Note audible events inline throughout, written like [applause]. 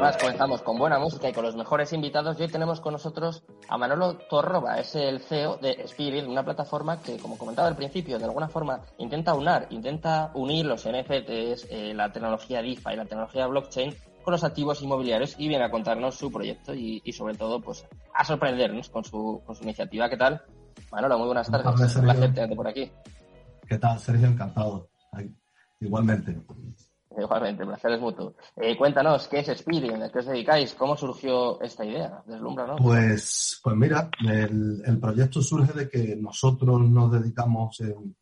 además comenzamos con buena música y con los mejores invitados. Y hoy tenemos con nosotros a Manolo Torroba, es el CEO de Spirit, una plataforma que, como comentaba al principio, de alguna forma intenta unar, intenta unir los NFTs, eh, la tecnología DeFi, la tecnología blockchain con los activos inmobiliarios y viene a contarnos su proyecto y, sobre todo pues a sorprendernos con su, con su iniciativa. ¿Qué tal? Manolo, muy buenas tardes. Un placer tenerte por aquí. ¿Qué tal, Sergio? Encantado. Igualmente. Igualmente, el placer es mutuo. Eh, cuéntanos, ¿qué es Speedy? ¿A qué os dedicáis? ¿Cómo surgió esta idea? Deslúmbranos. Pues, pues mira, el, proyecto surge de que nosotros nos dedicamos en,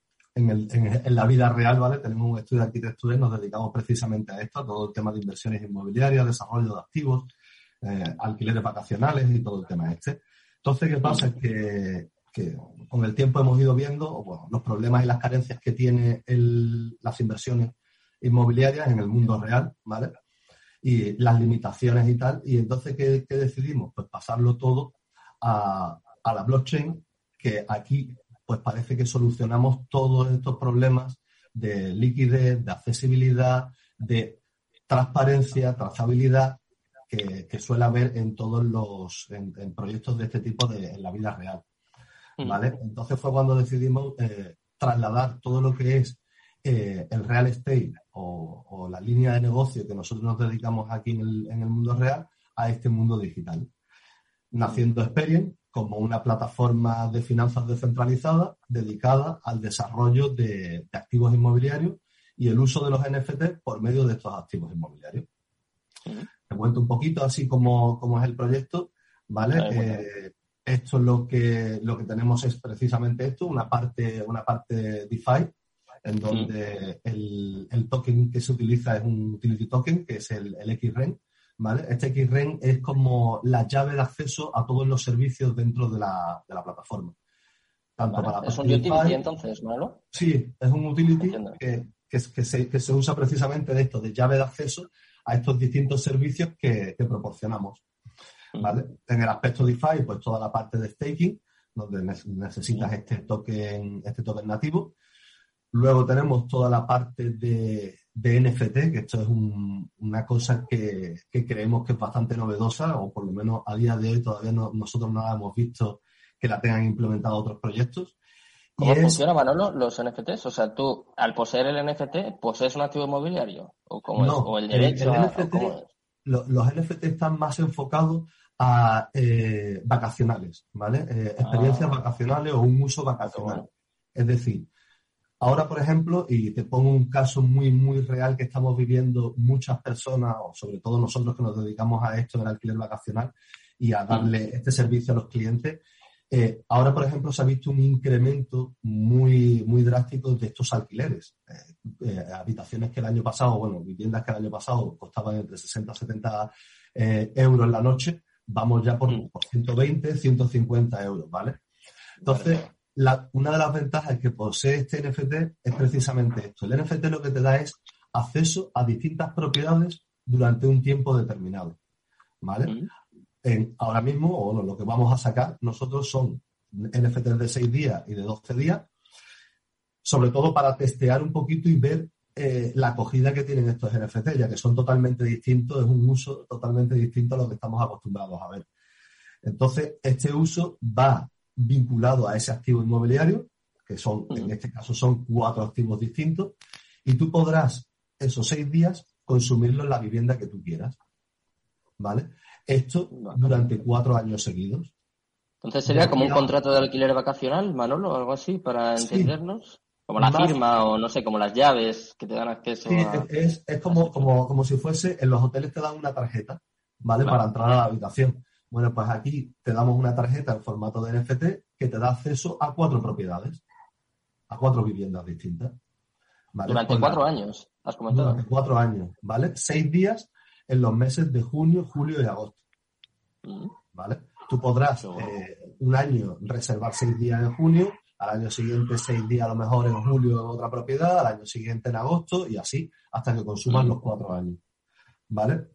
la vida real, ¿vale? Tenemos un estudio de arquitectura y nos dedicamos precisamente a esto, a todo el tema de inversiones inmobiliarias, desarrollo de activos, eh, alquileres vacacionales y todo el tema este. Entonces, ¿qué pasa? Es que, con el tiempo hemos ido viendo los problemas y las carencias que tiene las inversiones inmobiliarias en el mundo real, ¿vale? Y las limitaciones y tal. Y entonces, ¿qué, decidimos? Pues pasarlo todo a, a, la blockchain, que aquí pues parece que solucionamos todos estos problemas de liquidez, de accesibilidad, de transparencia, trazabilidad que, suele haber en todos los en, proyectos de este tipo de, en la vida real. Mm. ¿Vale? Entonces fue cuando decidimos eh, trasladar todo lo que es eh, el real estate o, la línea de negocio que nosotros nos dedicamos aquí en el, mundo real a este mundo digital. Naciendo Experience como una plataforma de finanzas descentralizada dedicada al desarrollo de, activos inmobiliarios y el uso de los NFT por medio de estos activos inmobiliarios. Te cuento un poquito así como, es el proyecto, ¿vale? Eh, esto es lo que, lo que tenemos es precisamente esto, una parte, una parte DeFi, en donde el, token que se utiliza es un utility token, que es el, el XREN, ¿vale? Este XREN es como la llave de acceso a todos los servicios dentro de la, plataforma. Tanto para ¿Es un utility entonces, ¿no? Sí, es un utility que, se, usa precisamente de esto, de llave de acceso a estos distintos servicios que, proporcionamos. Mm. ¿vale? En el aspecto DeFi, pues toda la parte de staking, donde necesitas este token, este token nativo. Luego tenemos toda la parte de, NFT, que esto es una cosa que, creemos que es bastante novedosa, o por lo menos a día de hoy todavía nosotros no la hemos visto que la tengan implementado otros proyectos. ¿Cómo funciona, Manolo, los NFTs? O sea, tú, al poseer el NFT, ¿posees un activo inmobiliario? ¿O, cómo es? ¿O el derecho Los NFT están más enfocados a eh, vacacionales, ¿vale? Eh, experiencias ah. vacacionales o un uso vacacional. Es decir, Ahora, por ejemplo, y te pongo un caso muy, muy real que estamos viviendo muchas personas, o sobre todo nosotros que nos dedicamos a esto del alquiler vacacional y a darle este servicio a los clientes. Eh, ahora, por ejemplo, se ha visto un incremento muy, muy drástico de estos alquileres. Eh, eh, habitaciones que el año pasado, bueno, viviendas que el año pasado costaban entre 60 y 70 euros la noche, vamos ya por, por 120, 150 euros, ¿vale? Entonces, una de las ventajas que posee este NFT es precisamente esto. El NFT lo que te da es acceso a distintas propiedades durante un tiempo determinado. ¿Vale? ahora mismo, o lo que vamos a sacar nosotros son NFTs de 6 días y de 12 días, sobre todo para testear un poquito y ver eh, la acogida que tienen estos NFTs, ya que son totalmente distintos, es un uso totalmente distinto a lo que estamos acostumbrados a ver. Entonces, este uso va vinculado a ese activo inmobiliario, que son, en este caso son cuatro activos distintos, y tú podrás esos seis días consumirlo en la vivienda que tú quieras. ¿Vale? Esto durante cuatro años seguidos. Entonces sería como un contrato de alquiler vacacional, Manolo, o algo así, para entendernos. Como la firma o no sé, como las llaves que te dan acceso sí, es, es como, como, como si fuese, en los hoteles te dan una tarjeta, ¿vale? Para entrar a la habitación. Bueno, pues aquí te damos una tarjeta en formato de NFT que te da acceso a cuatro propiedades, a cuatro viviendas distintas. Durante cuatro años, has comentado. Durante cuatro años, ¿vale? Seis días en los meses de junio, julio y agosto. Mm. ¿Vale? Tú podrás eh, un año reservar seis días en junio, al año siguiente seis días a lo mejor en julio en otra propiedad, al año siguiente en agosto y así hasta que consuman mm. los cuatro años. ¿Vale?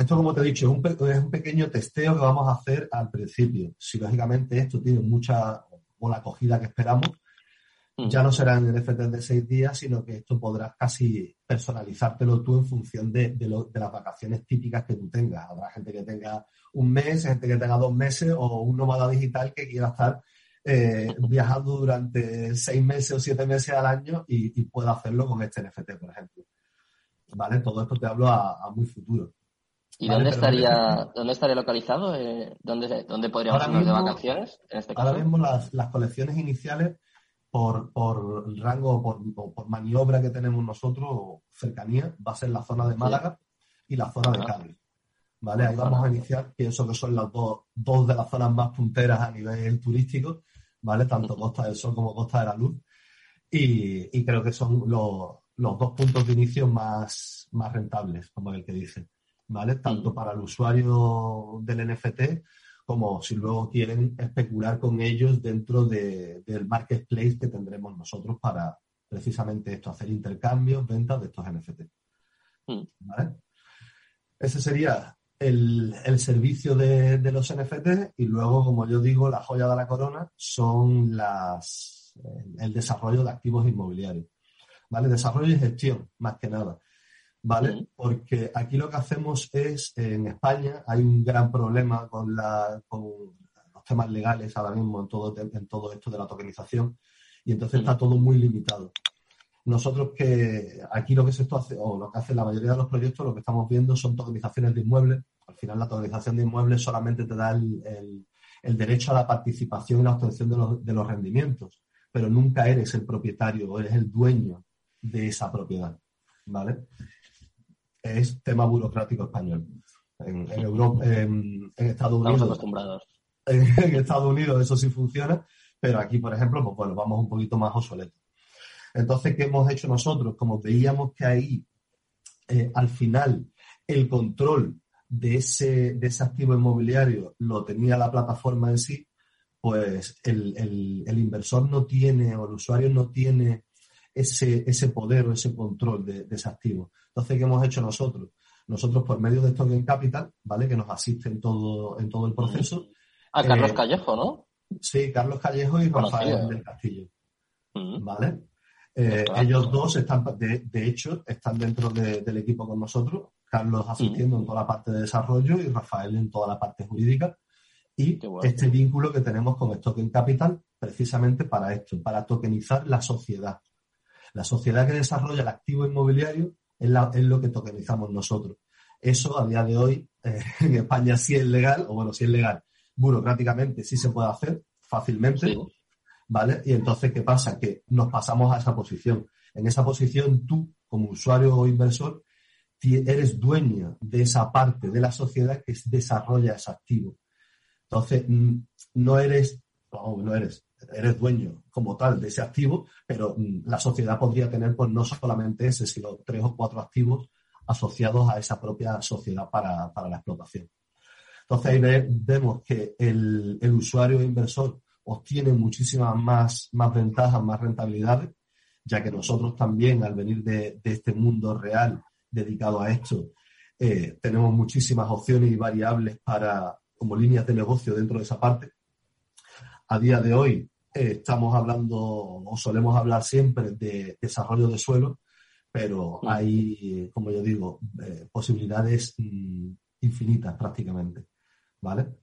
Esto, como te he dicho, es un, pequeño testeo que vamos a hacer al principio. Si lógicamente esto tiene mucha o la acogida que esperamos, ya no serán NFTs de seis días, sino que esto podrás casi personalizártelo tú en función de, las vacaciones típicas que tú tengas. Habrá gente que tenga un mes, gente que tenga dos meses o un nómada digital que quiera estar eh, [laughs] viajando durante seis meses o siete meses al año y, pueda hacerlo con este NFT, por ejemplo. ¿Vale? Todo esto te hablo a, muy futuro. ¿Y dónde estaría dónde estaría localizado? Eh, ¿Dónde, dónde podríamos irnos de vacaciones? En este caso? Ahora mismo las, las colecciones iniciales por, por rango, por, por, maniobra que tenemos nosotros, cercanía, va a ser la zona de Málaga y la zona de Cádiz. ¿Vale? Ahí vamos a iniciar, pienso que son las dos, dos de las zonas más punteras a nivel turístico, ¿vale? Tanto Costa del Sol como Costa de la Luz. Y, y creo que son los, los, dos puntos de inicio más, más rentables, como el que dice, ¿vale? Tanto para el usuario del NFT como si luego quieren especular con ellos dentro del marketplace que tendremos nosotros para precisamente esto, hacer intercambios, ventas de estos NFT. Hmm. Ese sería el, servicio de, los NFT y luego, como yo digo, la joya de la corona son las, el desarrollo de activos inmobiliarios. ¿Vale? Desarrollo y gestión, más que nada. ¿Vale? Porque aquí lo que hacemos es, en España hay un gran problema con, la, con los temas legales ahora mismo en todo, en todo esto de la tokenización y entonces está todo muy limitado. Nosotros que aquí lo que se hace, o lo que hace la mayoría de los proyectos, lo que estamos viendo son tokenizaciones de inmuebles. Al final la tokenización de inmuebles solamente te da el, el, derecho a la participación y la obtención de los, de los rendimientos, pero nunca eres el propietario o eres el dueño de esa propiedad. ¿Vale? Es tema burocrático español. En, Europa, en, Estados Unidos. acostumbrados. [laughs] En, Estados Unidos eso sí funciona, pero aquí, por ejemplo, pues bueno, vamos un poquito más obsoletos. Entonces, ¿qué hemos hecho nosotros? Como veíamos que ahí, eh, al final, el control de ese, de ese activo inmobiliario lo tenía la plataforma en sí, pues el, el, inversor no tiene o el usuario no tiene ese, ese poder o ese control de, ese activo. Entonces, ¿qué hemos hecho nosotros? Nosotros, por medio de Token Capital, ¿vale? Que nos asiste en todo, en todo el proceso. A Carlos eh, Callejo, ¿no? Sí, Carlos Callejo y Rafael del Castillo. ¿Vale? Eh, ellos dos están, de, hecho, están dentro del equipo con nosotros. Carlos asistiendo en toda la parte de desarrollo y Rafael en toda la parte jurídica. Y este vínculo que tenemos con Token Capital, precisamente para esto, para tokenizar la sociedad. La sociedad que desarrolla el activo inmobiliario es, lo que tokenizamos nosotros. Eso a día de hoy eh, [laughs] en España sí es legal, o bueno, sí es legal, burocráticamente sí se puede hacer fácilmente, ¿vale? Y entonces, ¿qué pasa? Que nos pasamos a esa posición. En esa posición tú, como usuario o inversor, eres dueño de esa parte de la sociedad que desarrolla ese activo. Entonces, no eres, no eres, eres dueño como tal de ese activo, pero mm, la sociedad podría tener pues no solamente ese, sino tres o cuatro activos asociados a esa propia sociedad para, la explotación. Entonces ahí vemos que el, usuario e inversor obtiene muchísimas más, más ventajas, más rentabilidades, ya que nosotros también al venir de, este mundo real dedicado a esto, eh, tenemos muchísimas opciones y variables para, como líneas de negocio dentro de esa parte. A día de hoy, eh, estamos hablando o solemos hablar siempre de desarrollo de suelo, pero mm. hay, como yo digo, eh, posibilidades mm, infinitas prácticamente, ¿vale?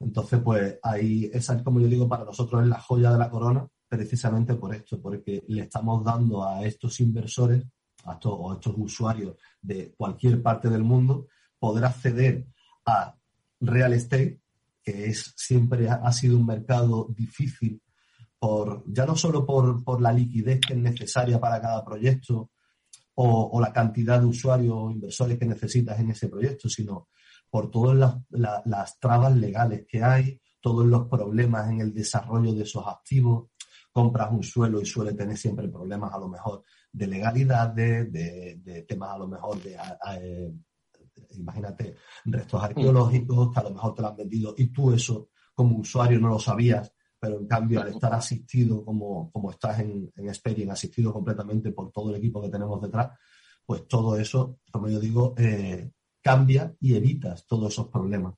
Entonces, pues ahí, esa, como yo digo, para nosotros es la joya de la corona, precisamente por esto, porque le estamos dando a estos inversores a estos, o a estos usuarios de cualquier parte del mundo poder acceder a real estate, que es siempre ha sido un mercado difícil por, ya no solo por, la liquidez que es necesaria para cada proyecto o, la cantidad de usuarios o inversores que necesitas en ese proyecto, sino por todas las, trabas legales que hay, todos los problemas en el desarrollo de esos activos. Compras un suelo y suele tener siempre problemas a lo mejor de legalidad, de, temas a lo mejor de, eh, imagínate, restos arqueológicos que a lo mejor te lo han vendido y tú eso como usuario no lo sabías pero en cambio al estar asistido como, como estás en, en Experian, asistido completamente por todo el equipo que tenemos detrás, pues todo eso, como yo digo, eh, cambia y evitas todos esos problemas.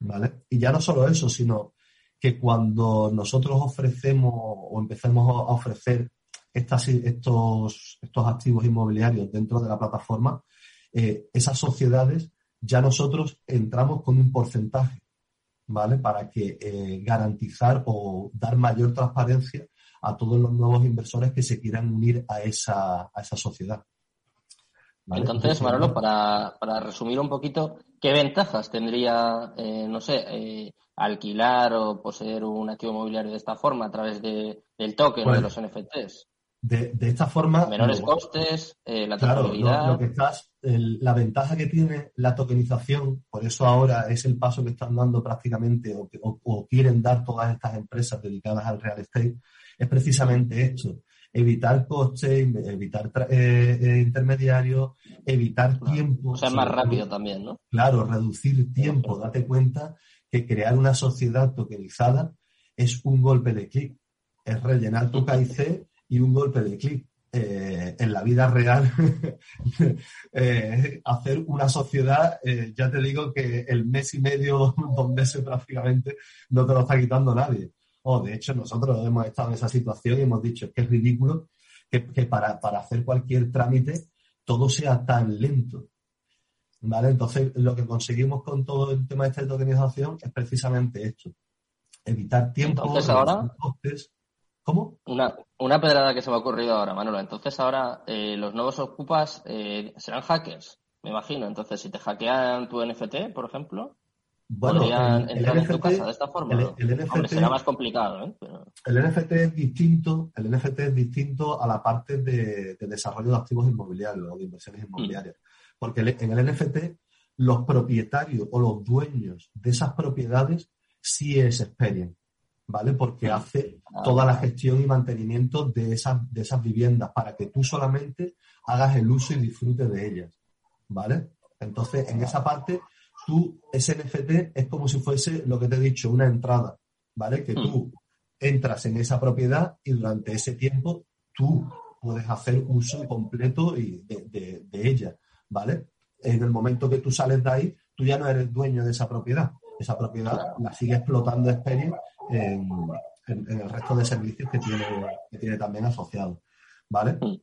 ¿vale? Y ya no solo eso, sino que cuando nosotros ofrecemos o empecemos a ofrecer estas, estos, estos activos inmobiliarios dentro de la plataforma, eh, esas sociedades ya nosotros entramos con un porcentaje, ¿vale? Para que eh, garantizar o dar mayor transparencia a todos los nuevos inversores que se quieran unir a esa, a esa sociedad. Entonces, Manolo, para, para, resumir un poquito, ¿qué ventajas tendría, eh, no sé, eh, alquilar o poseer un activo inmobiliario de esta forma a través de, del token o de pues, los NFTs? De, de esta forma. Menores costes, eh, la claro, lo, que estás, la ventaja que tiene la tokenización, por eso ahora es el paso que están dando prácticamente o, o quieren dar todas estas empresas dedicadas al real estate, es precisamente esto evitar costes, evitar eh, eh, intermediarios, evitar tiempo. O sea, más rápido también, ¿no? Claro, reducir tiempo. Date cuenta que crear una sociedad tokenizada es un golpe de clic. Es rellenar tu KIC y un golpe de clic. Eh, en la vida real, [laughs] hacer una sociedad, ya te digo que el mes y medio, [laughs] dos meses prácticamente, no te lo está quitando nadie o de hecho nosotros hemos estado en esa situación y hemos dicho que es ridículo que, para, hacer cualquier trámite todo sea tan lento. ¿Vale? Entonces, lo que conseguimos con todo el tema de esta tokenización es precisamente esto. Evitar tiempo, Entonces, ahora, costes. ¿Cómo? Una, una pedrada que se me ha ocurrido ahora, Manolo. Entonces ahora eh, los nuevos ocupas eh, serán hackers, me imagino. Entonces, si te hackean tu NFT, por ejemplo, bueno, el, entrar NFT, en tu casa de esta forma. El, NFT, será más complicado, ¿eh? El NFT es distinto, el NFT es distinto a la parte de, desarrollo de activos inmobiliarios o de inversiones inmobiliarias. Porque en el NFT los propietarios o los dueños de esas propiedades sí es Experian, ¿vale? Porque hace ah. toda la gestión y mantenimiento de esas, de esas viviendas para que tú solamente hagas el uso y disfrutes de ellas, ¿vale? Entonces, en esa parte tú, ese NFT es como si fuese lo que te he dicho, una entrada, ¿vale? Que tú hmm. entras en esa propiedad y durante ese tiempo tú puedes hacer uso completo y de, ella, ¿vale? En el momento que tú sales de ahí, tú ya no eres dueño de esa propiedad. Esa propiedad la sigue explotando Experian en, el resto de servicios que tiene, que tiene también asociado, ¿vale? Hmm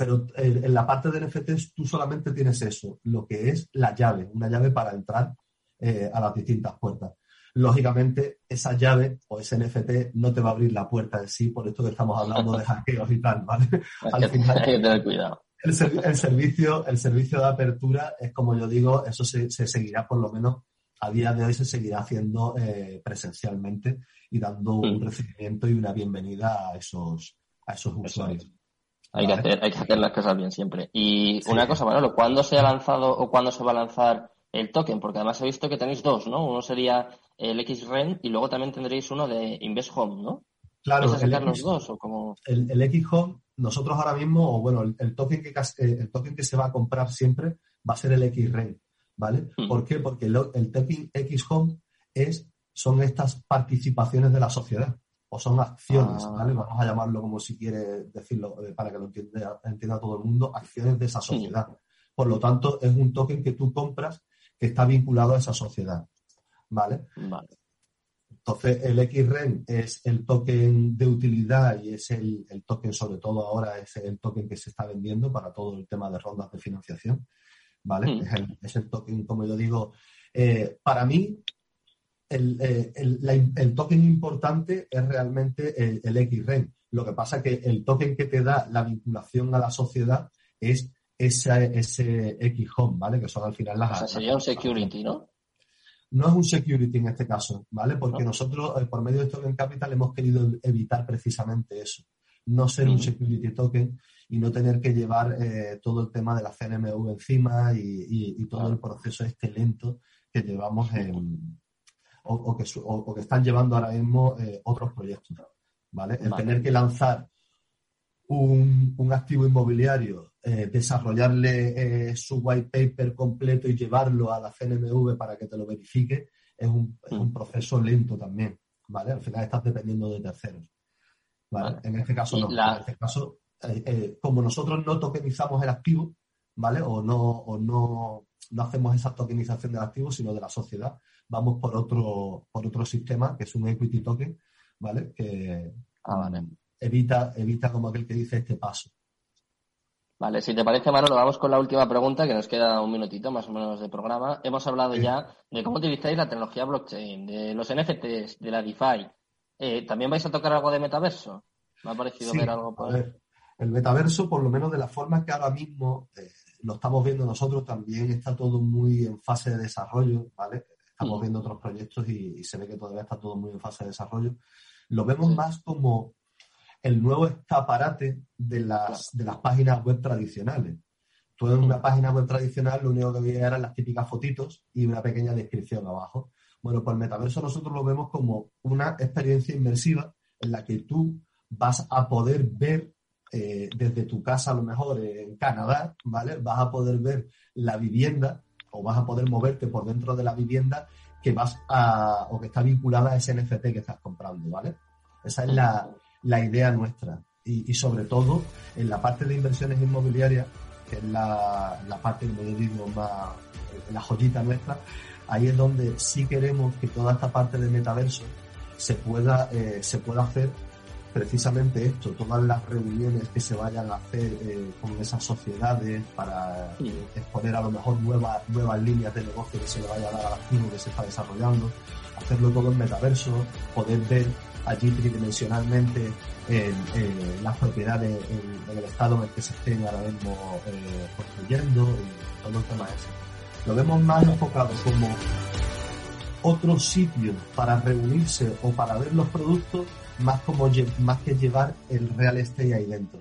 pero en la parte de NFTs tú solamente tienes eso, lo que es la llave, una llave para entrar eh, a las distintas puertas. Lógicamente, esa llave o ese NFT no te va a abrir la puerta en sí, por esto que estamos hablando de [laughs] hackeos y tal, ¿vale? Al final, hay que tener cuidado. El, servicio, el servicio de apertura es como yo digo, eso se, seguirá por lo menos a día de hoy se seguirá haciendo eh, presencialmente y dando un mm. recibimiento y una bienvenida a esos, a esos usuarios. Hay, que hacer, hay que hacer las cosas bien siempre. Y una cosa, Manolo, ¿cuándo se ha lanzado o cuándo se va a lanzar el token? Porque además he visto que tenéis dos, ¿no? Uno sería el XREN y luego también tendréis uno de Invest Home, ¿no? Claro, el, los dos o como... el, el X Home, nosotros ahora mismo, o bueno, el, token que, el token que se va a comprar siempre va a ser el XREN, ¿vale? Hmm. ¿Por qué? Porque el, el X Home es, son estas participaciones de la sociedad o son acciones, ah. ¿vale? Vamos a llamarlo como si quiere decirlo eh, para que lo entienda, entienda, todo el mundo, acciones de esa sociedad. Por lo tanto, es un token que tú compras que está vinculado a esa sociedad, ¿vale? Entonces, el XREN es el token de utilidad y es el, token, sobre todo ahora, es el token que se está vendiendo para todo el tema de rondas de financiación, ¿vale? Hmm. Es, el, es, el, token, como yo digo, eh, para mí eh, el, token importante es realmente el, el XREN. Lo que pasa es que el token que te da la vinculación a la sociedad es ese, ese X-Home, ¿vale? Que son al final las... O sea, sería un security, ¿no? No es un security en este caso, ¿vale? Porque nosotros, eh, por medio de Token Capital, hemos querido evitar precisamente eso. No ser un security token y no tener que llevar eh, todo el tema de la CNMV encima y, todo el proceso este lento que llevamos en, o, que, o, que, están llevando ahora mismo eh, otros proyectos. ¿vale? El tener que lanzar un, un activo inmobiliario, eh, desarrollarle eh, su white paper completo y llevarlo a la CNMV para que te lo verifique, es un, es un proceso lento también. ¿vale? Al final estás dependiendo de terceros. ¿Vale? En este caso no. En este caso, como nosotros no tokenizamos el activo, ¿vale? O no, o no, no hacemos esa tokenización del activo, sino de la sociedad, vamos por otro, por otro sistema, que es un equity token, ¿vale? Que, ah, vale. evita, evita como aquel que dice este paso. Vale, si te parece, Manolo, vamos con la última pregunta, que nos queda un minutito más o menos de programa. Hemos hablado ya de cómo utilizáis la tecnología blockchain, de los NFTs, de la DeFi. Eh, ¿También vais a tocar algo de metaverso? Me ha parecido ver algo por ahí. El metaverso, por lo menos de la forma que ahora mismo eh, lo estamos viendo nosotros, también está todo muy en fase de desarrollo, ¿vale? Estamos mm. viendo otros proyectos y, se ve que todavía está todo muy en fase de desarrollo. Lo vemos más como el nuevo escaparate de las, de las páginas web tradicionales. Tú en una página web tradicional lo único que veía eran las típicas fotitos y una pequeña descripción abajo. Bueno, pues el metaverso nosotros lo vemos como una experiencia inmersiva en la que tú vas a poder ver eh, desde tu casa, a lo mejor en Canadá, ¿vale? Vas a poder ver la vivienda o vas a poder moverte por dentro de la vivienda que vas a, o que está vinculada a ese NFT que estás comprando, ¿vale? Esa es la, la idea nuestra. Y, sobre todo en la parte de inversiones inmobiliarias, que es la, la parte, como yo digo, más la joyita nuestra, ahí es donde sí queremos que toda esta parte de metaverso se pueda, eh, se pueda hacer precisamente esto, todas las reuniones que se vayan a hacer eh, con esas sociedades para exponer a lo mejor nuevas, nuevas líneas de negocio que se le vaya a dar al activo que se está desarrollando, hacerlo todo en metaverso, poder ver allí tridimensionalmente las propiedades en, el estado en el que se estén ahora mismo eh, construyendo y todo el tema ese. Lo vemos más enfocado como otro sitio para reunirse o para ver los productos más como más que llevar el real estate ahí dentro.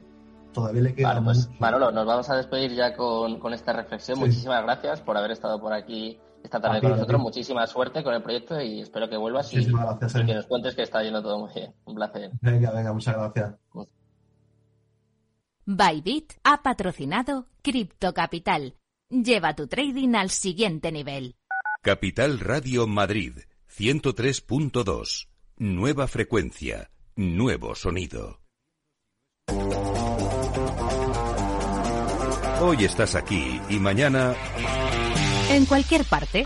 Todavía le queda. pues Manolo, nos vamos a despedir ya con, esta reflexión. Muchísimas gracias por haber estado por aquí esta tarde con nosotros. Muchísima suerte con el proyecto y espero que vuelvas y, que nos cuentes que está yendo todo muy bien. Un placer. Venga, venga, muchas gracias. Bybit ha patrocinado Crypto Capital. Lleva tu trading al siguiente nivel. Capital Radio Madrid 103.2. Nueva frecuencia, nuevo sonido. Hoy estás aquí y mañana en cualquier parte.